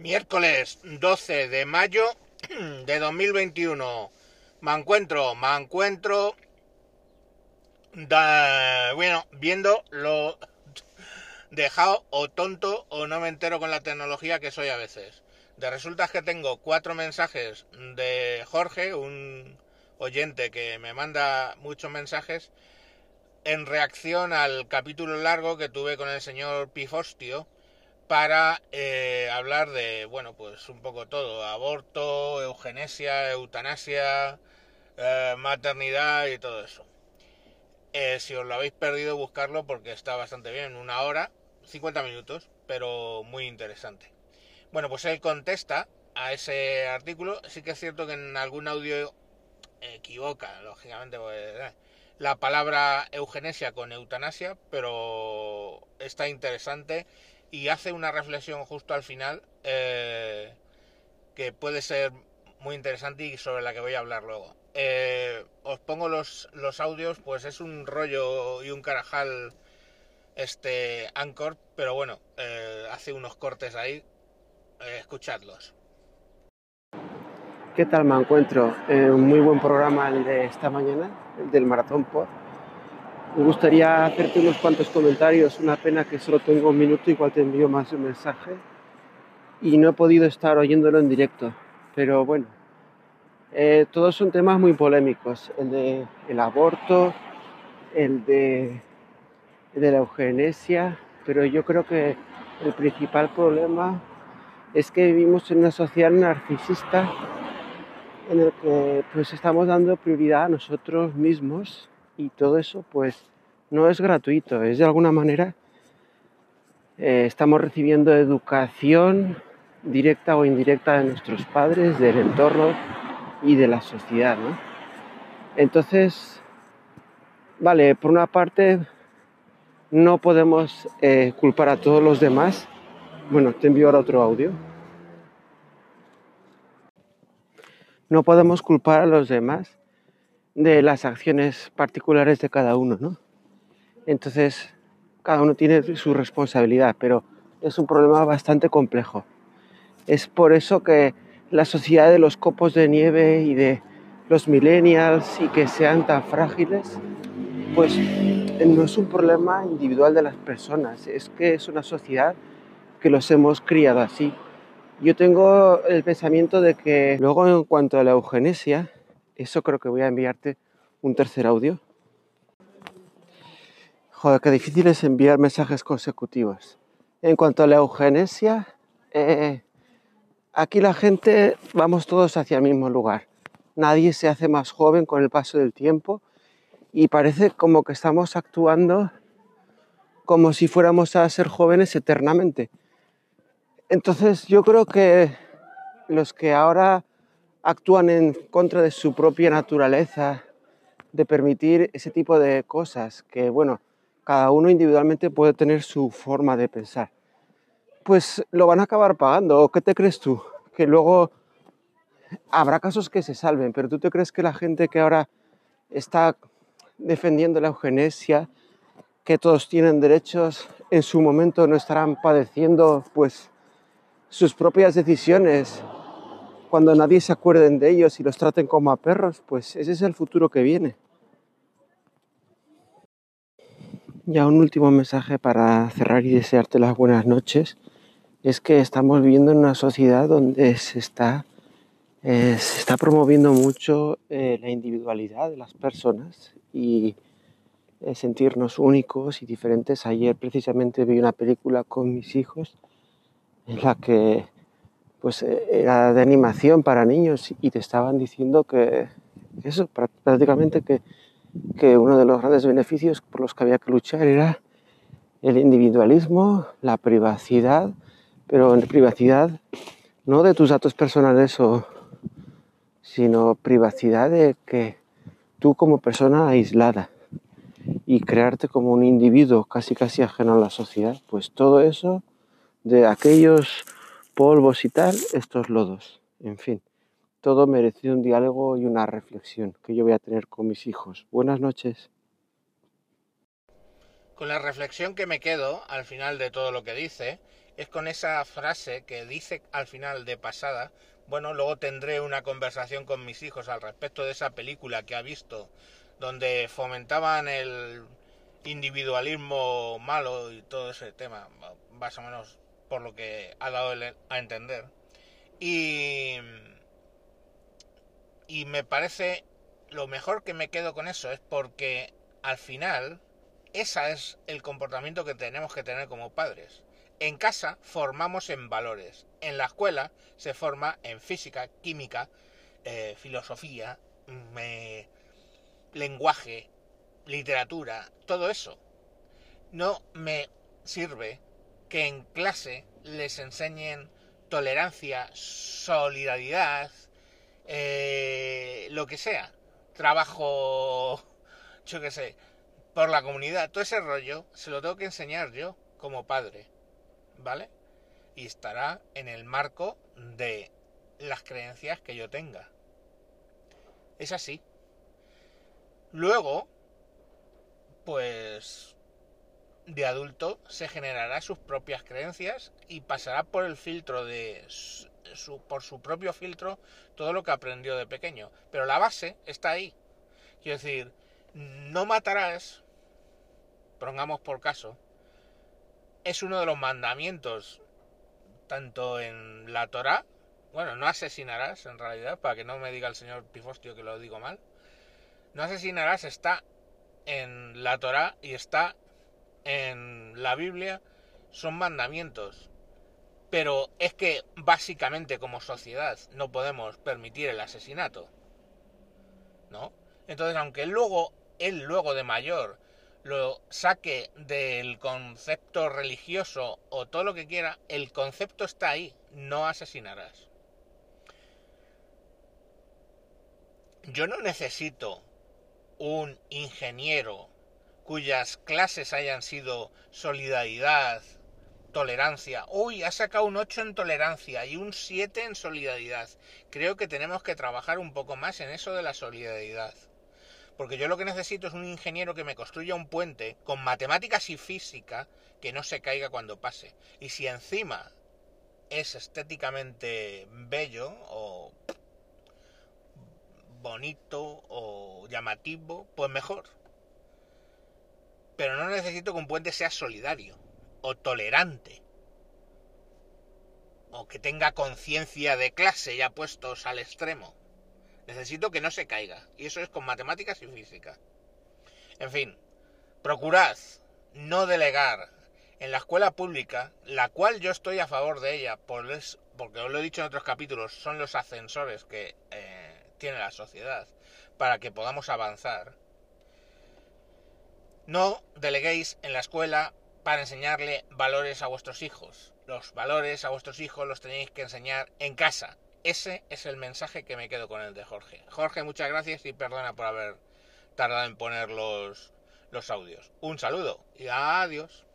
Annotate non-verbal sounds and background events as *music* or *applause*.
Miércoles 12 de mayo *clears throat* de 2021. Me encuentro, me encuentro. Bueno, viendo lo dejado o tonto o no me entero con la tecnología que soy a veces. De resulta que tengo cuatro mensajes de Jorge, un oyente que me manda muchos mensajes en reacción al capítulo largo que tuve con el señor Pifostio para eh, hablar de, bueno, pues un poco todo, aborto, eugenesia, eutanasia, eh, maternidad y todo eso. Eh, si os lo habéis perdido, buscarlo porque está bastante bien, una hora, 50 minutos, pero muy interesante. Bueno, pues él contesta a ese artículo, sí que es cierto que en algún audio equivoca, lógicamente, pues, la palabra eugenesia con eutanasia, pero está interesante y hace una reflexión justo al final eh, que puede ser muy interesante y sobre la que voy a hablar luego. Eh, os pongo los, los audios, pues es un rollo y un carajal este Anchor, pero bueno, eh, hace unos cortes ahí, escuchadlos. ¿Qué tal me encuentro? muy buen programa el de esta mañana, el del Maratón Pod me gustaría hacerte unos cuantos comentarios. Una pena que solo tengo un minuto, igual te envío más un mensaje. Y no he podido estar oyéndolo en directo. Pero bueno, eh, todos son temas muy polémicos. El de el aborto, el de, de la eugenesia. Pero yo creo que el principal problema es que vivimos en una sociedad narcisista en el que pues estamos dando prioridad a nosotros mismos y todo eso pues no es gratuito, es de alguna manera eh, estamos recibiendo educación directa o indirecta de nuestros padres, del entorno y de la sociedad. ¿no? Entonces, vale, por una parte no podemos eh, culpar a todos los demás. Bueno, te envío ahora otro audio. No podemos culpar a los demás de las acciones particulares de cada uno, ¿no? Entonces, cada uno tiene su responsabilidad, pero es un problema bastante complejo. Es por eso que la sociedad de los copos de nieve y de los millennials y que sean tan frágiles, pues no es un problema individual de las personas, es que es una sociedad que los hemos criado así. Yo tengo el pensamiento de que luego en cuanto a la eugenesia, eso creo que voy a enviarte un tercer audio. Joder, qué difícil es enviar mensajes consecutivos. En cuanto a la eugenesia, eh, aquí la gente vamos todos hacia el mismo lugar. Nadie se hace más joven con el paso del tiempo y parece como que estamos actuando como si fuéramos a ser jóvenes eternamente. Entonces yo creo que los que ahora actúan en contra de su propia naturaleza, de permitir ese tipo de cosas, que bueno, cada uno individualmente puede tener su forma de pensar, pues lo van a acabar pagando. ¿O qué te crees tú? Que luego habrá casos que se salven, pero tú te crees que la gente que ahora está defendiendo la eugenesia, que todos tienen derechos, en su momento no estarán padeciendo pues sus propias decisiones cuando nadie se acuerden de ellos y los traten como a perros, pues ese es el futuro que viene. Ya un último mensaje para cerrar y desearte las buenas noches es que estamos viviendo en una sociedad donde se está, eh, se está promoviendo mucho eh, la individualidad de las personas y eh, sentirnos únicos y diferentes. Ayer precisamente vi una película con mis hijos en la que pues eh, era de animación para niños y te estaban diciendo que eso, prácticamente que, que uno de los grandes beneficios por los que había que luchar era el individualismo, la privacidad, pero en privacidad no de tus datos personales o sino privacidad de que tú como persona aislada y crearte como un individuo casi casi ajeno a la sociedad, pues todo eso de aquellos polvos y tal, estos lodos. En fin, todo merecido un diálogo y una reflexión que yo voy a tener con mis hijos. Buenas noches. Con la reflexión que me quedo al final de todo lo que dice es con esa frase que dice al final de pasada, bueno, luego tendré una conversación con mis hijos al respecto de esa película que ha visto, donde fomentaban el individualismo malo y todo ese tema, más o menos por lo que ha dado a entender. Y, y me parece lo mejor que me quedo con eso es porque al final ese es el comportamiento que tenemos que tener como padres. En casa formamos en valores, en la escuela se forma en física, química, eh, filosofía, lenguaje, literatura, todo eso. No me sirve que en clase les enseñen tolerancia, solidaridad, eh, lo que sea, trabajo, *laughs* yo qué sé, por la comunidad, todo ese rollo se lo tengo que enseñar yo como padre, ¿vale? Y estará en el marco de las creencias que yo tenga. Es así. Luego, pues de adulto se generará sus propias creencias y pasará por el filtro de su, por su propio filtro todo lo que aprendió de pequeño. Pero la base está ahí. Quiero decir, no matarás, pongamos por caso, es uno de los mandamientos, tanto en la Torá, bueno, no asesinarás en realidad, para que no me diga el señor Pifostio que lo digo mal, no asesinarás está en la Torá y está en la Biblia, son mandamientos. Pero es que básicamente como sociedad no podemos permitir el asesinato. ¿No? Entonces, aunque luego, él luego de mayor lo saque del concepto religioso o todo lo que quiera, el concepto está ahí, no asesinarás. Yo no necesito un ingeniero cuyas clases hayan sido solidaridad, tolerancia. Uy, ha sacado un 8 en tolerancia y un 7 en solidaridad. Creo que tenemos que trabajar un poco más en eso de la solidaridad. Porque yo lo que necesito es un ingeniero que me construya un puente con matemáticas y física que no se caiga cuando pase. Y si encima es estéticamente bello o bonito o llamativo, pues mejor. Pero no necesito que un puente sea solidario o tolerante o que tenga conciencia de clase ya puestos al extremo. Necesito que no se caiga. Y eso es con matemáticas y física. En fin, procurad no delegar en la escuela pública, la cual yo estoy a favor de ella, porque os lo he dicho en otros capítulos, son los ascensores que eh, tiene la sociedad para que podamos avanzar. No deleguéis en la escuela para enseñarle valores a vuestros hijos. Los valores a vuestros hijos los tenéis que enseñar en casa, ese es el mensaje que me quedo con el de Jorge. Jorge, muchas gracias y perdona por haber tardado en poner los, los audios. Un saludo y adiós.